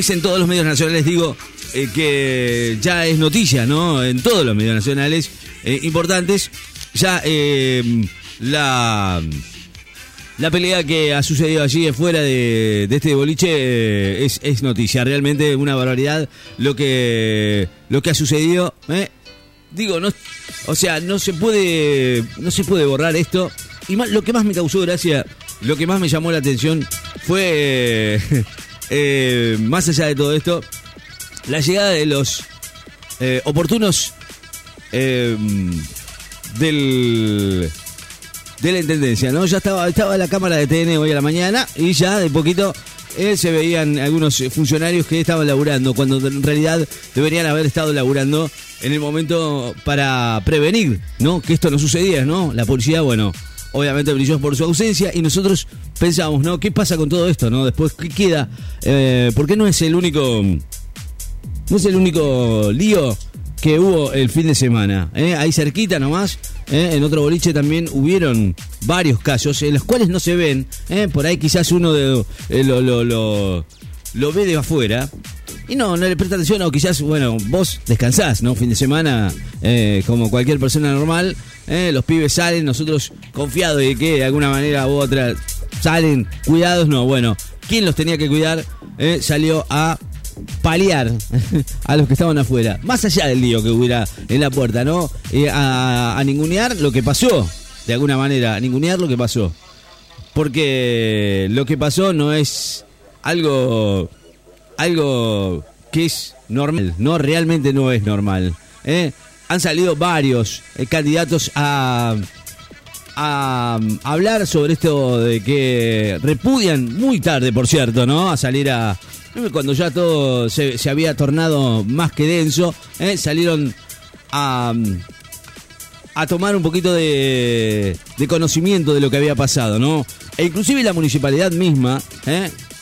es en todos los medios nacionales, digo, eh, que ya es noticia, ¿no? En todos los medios nacionales eh, importantes, ya eh, la la pelea que ha sucedido allí fuera de, este boliche eh, es, es, noticia. Realmente una barbaridad lo que, lo que ha sucedido. Digo, no, o sea, no se puede, no se puede borrar esto. Y más, lo que más me causó gracia, lo que más me llamó la atención fue, eh, más allá de todo esto, la llegada de los eh, oportunos eh, del de la intendencia, ¿no? Ya estaba, estaba la cámara de TN hoy a la mañana y ya de poquito eh, se veían algunos funcionarios que estaban laburando, cuando en realidad deberían haber estado laburando en el momento para prevenir, ¿no? Que esto no sucedía, ¿no? La policía, bueno, obviamente brilló por su ausencia y nosotros pensamos, ¿no? ¿Qué pasa con todo esto, no? Después, ¿qué queda? Eh, ¿Por qué no es el único... No es el único lío que hubo el fin de semana. ¿eh? Ahí cerquita nomás, ¿eh? en otro boliche también hubieron varios casos en los cuales no se ven. ¿eh? Por ahí quizás uno de, lo, lo, lo, lo, ve de afuera. Y no, no le presta atención, o quizás, bueno, vos descansás, ¿no? Fin de semana, como cualquier persona normal, los pibes salen, nosotros confiados de que de alguna manera u otra salen cuidados, no, bueno, ¿quién los tenía que cuidar? salió a paliar a los que estaban afuera, más allá del lío que hubiera en la puerta, ¿no? Eh, a, a, ningunear lo que pasó, de alguna manera, a ningunear lo que pasó. Porque lo que pasó no es algo, algo que es normal, no, realmente no es normal. ¿eh? Han salido varios eh, candidatos a, hablar sobre esto de que repudian muy tarde, por cierto, ¿no? A salir a, cuando ya todo se, se había tornado más que denso, ¿eh? salieron a, a tomar un poquito de, de, conocimiento de lo que había pasado, ¿no? E inclusive la municipalidad misma.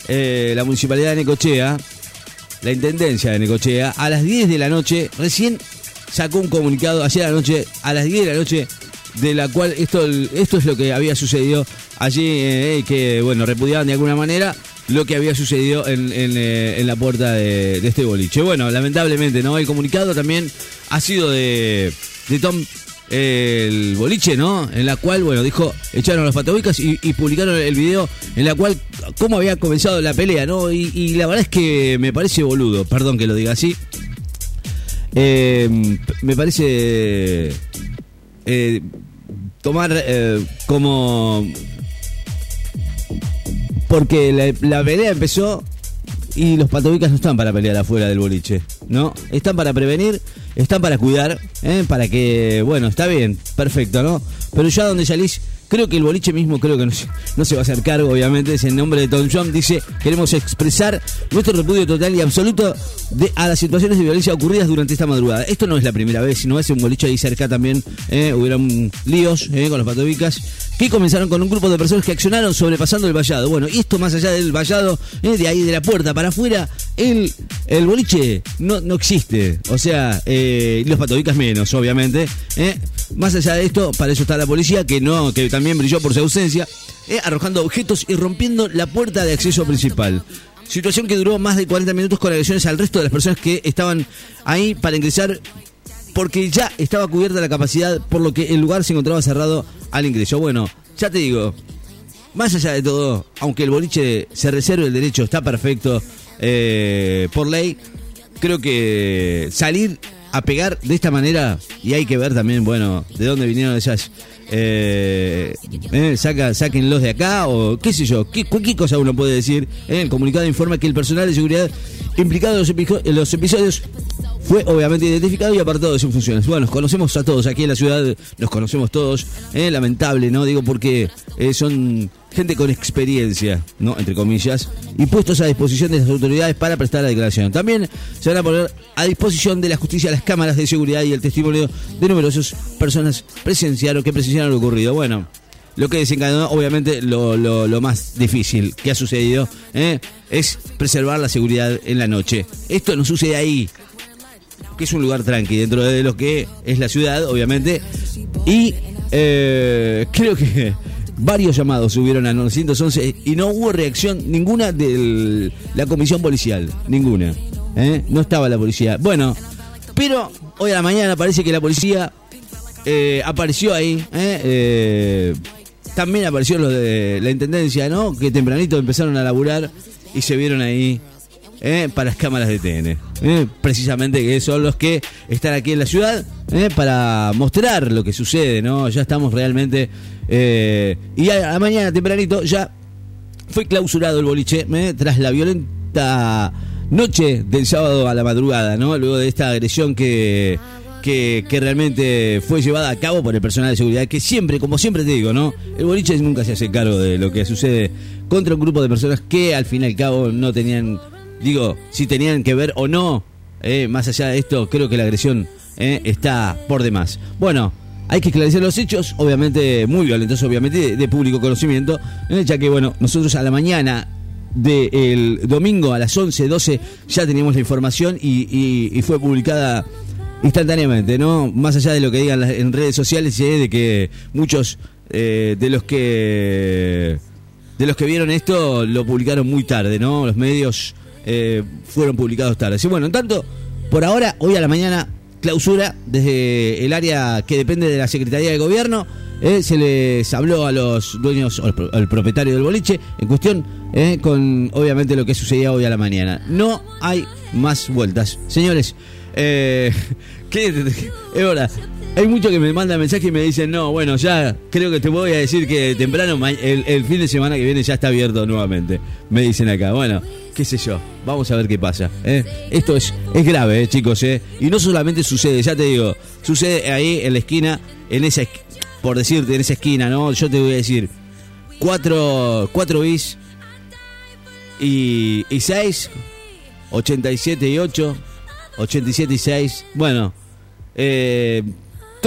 Eh, la municipalidad de Necochea, la intendencia de Necochea, a las 10 de la noche, recién sacó un comunicado, ayer noche, a las 10 de la noche, de la cual esto, esto es lo que había sucedido allí, que, bueno, repudiaban de alguna manera lo que había sucedido en, en, eh, la puerta de, este boliche. Bueno, lamentablemente, ¿no? El comunicado también ha sido de, de Tom eh, el boliche, ¿no? En la cual, bueno, dijo, echaron a los y, publicaron el video en la cual, cómo había comenzado la pelea, ¿no? Y, y la verdad es que me parece boludo, perdón que lo diga así. Eh, me parece eh, tomar eh, como porque la, pelea empezó y los patobicas no están para pelear afuera del boliche, ¿no? Están para prevenir, están para cuidar, ¿eh? para que, bueno, está bien, perfecto, ¿no? Pero ya donde salís Creo que el boliche mismo creo que no, no se va a hacer cargo, obviamente, es en nombre de Tom John. Dice, queremos expresar nuestro repudio total y absoluto de, a las situaciones de violencia ocurridas durante esta madrugada. Esto no es la primera vez, sino es un boliche ahí cerca también. Eh, hubieron líos eh, con los patobicas que comenzaron con un grupo de personas que accionaron sobrepasando el vallado. Bueno, y esto más allá del vallado, eh, de ahí de la puerta para afuera, el, el boliche no, no existe. O sea, eh, los patobicas menos, obviamente. Eh. Más allá de esto, para eso está la policía, que no, que también brilló por su ausencia, eh, arrojando objetos y rompiendo la puerta de acceso principal. Situación que duró más de 40 minutos con agresiones al resto de las personas que estaban ahí para ingresar porque ya estaba cubierta la capacidad, por lo que el lugar se encontraba cerrado al ingreso. Bueno, ya te digo, más allá de todo, aunque el boliche se reserve el derecho, está perfecto eh, por ley, creo que salir a pegar de esta manera y hay que ver también, bueno, de dónde vinieron esas... Eh, eh, sáquenlos de acá o qué sé yo, qué, cosa uno puede decir. Eh, el comunicado informa que el personal de seguridad implicado en los episodios fue obviamente identificado y apartado de sus funciones. Bueno, nos conocemos a todos aquí en la ciudad, nos conocemos todos. Eh, lamentable, ¿no? Digo porque eh, son gente con experiencia, ¿no? Entre comillas, y puestos a disposición de las autoridades para prestar la declaración. También se van a poner a disposición de la justicia las cámaras de seguridad y el testimonio de numerosas personas presenciaron que presenciaron lo ocurrido. Bueno, lo que desencadenó, obviamente, lo, lo, lo más difícil que ha sucedido ¿eh? es preservar la seguridad en la noche. Esto no sucede ahí, que es un lugar tranqui dentro de lo que es la ciudad, obviamente. Y eh, creo que varios llamados subieron a 911 y no hubo reacción ninguna de la comisión policial, ninguna. ¿eh? No estaba la policía. Bueno, pero hoy a la mañana parece que la policía eh, apareció ahí. también apareció los de la intendencia, ¿no? Que tempranito empezaron a laburar y se vieron ahí ¿eh? para las cámaras de TN. ¿eh? Precisamente que son los que están aquí en la ciudad ¿eh? para mostrar lo que sucede, ¿no? Ya estamos realmente. y a la mañana tempranito ya fue clausurado el boliche tras la violenta noche del sábado a la madrugada, ¿no? Luego de esta agresión que. Que, que, realmente fue llevada a cabo por el personal de seguridad, que siempre, como siempre te digo, ¿no? El boliche nunca se hace cargo de lo que sucede contra un grupo de personas que al fin y al cabo no tenían digo, si tenían que ver o no, eh, más allá de esto, creo que la agresión eh, está por demás. Bueno, hay que esclarecer los hechos, obviamente muy violentos, obviamente de, público conocimiento, eh, ya que, bueno, nosotros a la mañana del domingo a las 11, 12 ya teníamos la información y, fue publicada instantáneamente, ¿no? Más allá de lo que digan en redes sociales, de que muchos de los que de los que vieron esto lo publicaron muy tarde, ¿no? Los medios eh, fueron publicados tarde. Y bueno, en tanto, por ahora, hoy a la mañana, clausura desde el área que depende de la Secretaría de Gobierno. Eh, se les habló a los dueños, al propietario del boliche, en cuestión, eh, con obviamente lo que sucedía hoy a la mañana. No hay más vueltas. Señores, ¿qué, es hora. Hay muchos que me mandan mensajes y me dicen, no, bueno, ya creo que te voy a decir que temprano, el, el fin de semana que viene ya está abierto nuevamente. Me dicen acá, bueno, qué sé yo, vamos a ver qué pasa. ¿eh? Esto es, es grave, ¿eh, chicos. ¿eh? Y no solamente sucede, ya te digo, sucede ahí en la esquina, en esa, por decirte, en esa esquina, ¿no? Yo te voy a decir, cuatro, cuatro bis y, y seis, 87 y 8, 87 y 6, bueno, eh,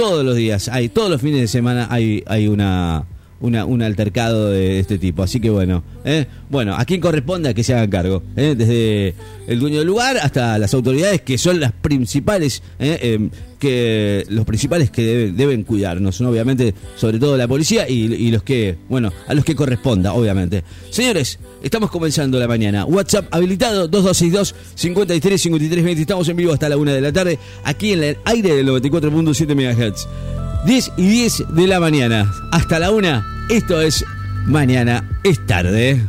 todos los días, hay, todos los fines de semana hay, hay una una, un altercado de este tipo. Así que bueno, ¿eh? bueno, a quién corresponde a que se hagan cargo, ¿eh? desde el dueño del lugar hasta las autoridades que son las principales, ¿eh? Em, que los principales que deben, cuidarnos, obviamente, sobre todo la policía y, los que, bueno, a los que corresponda, obviamente. Señores, estamos comenzando la mañana. WhatsApp habilitado 2262 53 53 20. Estamos en vivo hasta la una de la tarde aquí en el aire del 94.7 MHz. 10 y 10 de la mañana. Hasta la una. Esto es Mañana es tarde.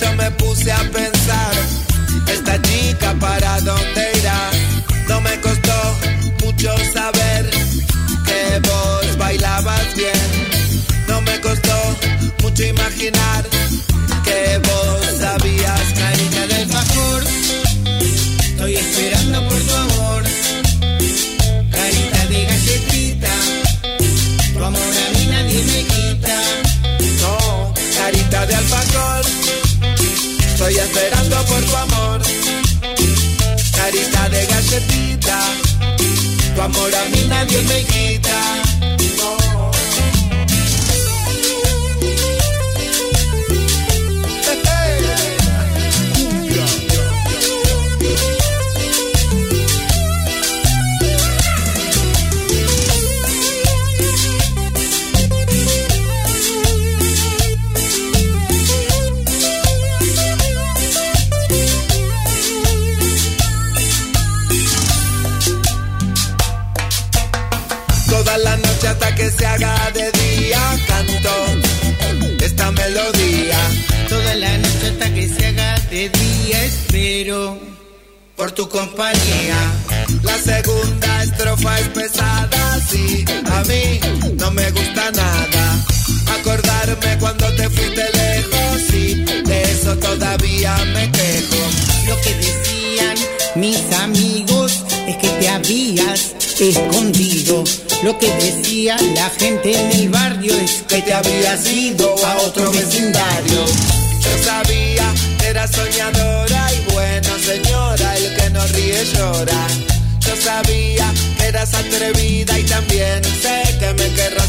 Yo me puse a pensar, esta chica para dónde irá. No me costó mucho saber que vos bailabas bien. No me costó mucho imaginar que vos sabías, cariño del favor Estoy esperando por tu amor. Esperando por tu amor. Carita de galletita. Tu amor a mí nadie me quita. se haga de día canto esta melodía. Toda la noche hasta que se haga de día espero por tu compañía. La segunda estrofa es pesada, sí, a mí no me gusta nada. Acordarme cuando te fuiste lejos, sí, de eso todavía me quejo. Lo que decían mis amigos es que te habías escondido. Lo que decía la gente en el barrio es que te habías ido a otro vecindario. Yo sabía eras soñadora y buena señora, el que no ríe llora. Yo sabía eras atrevida y también sé que me querrás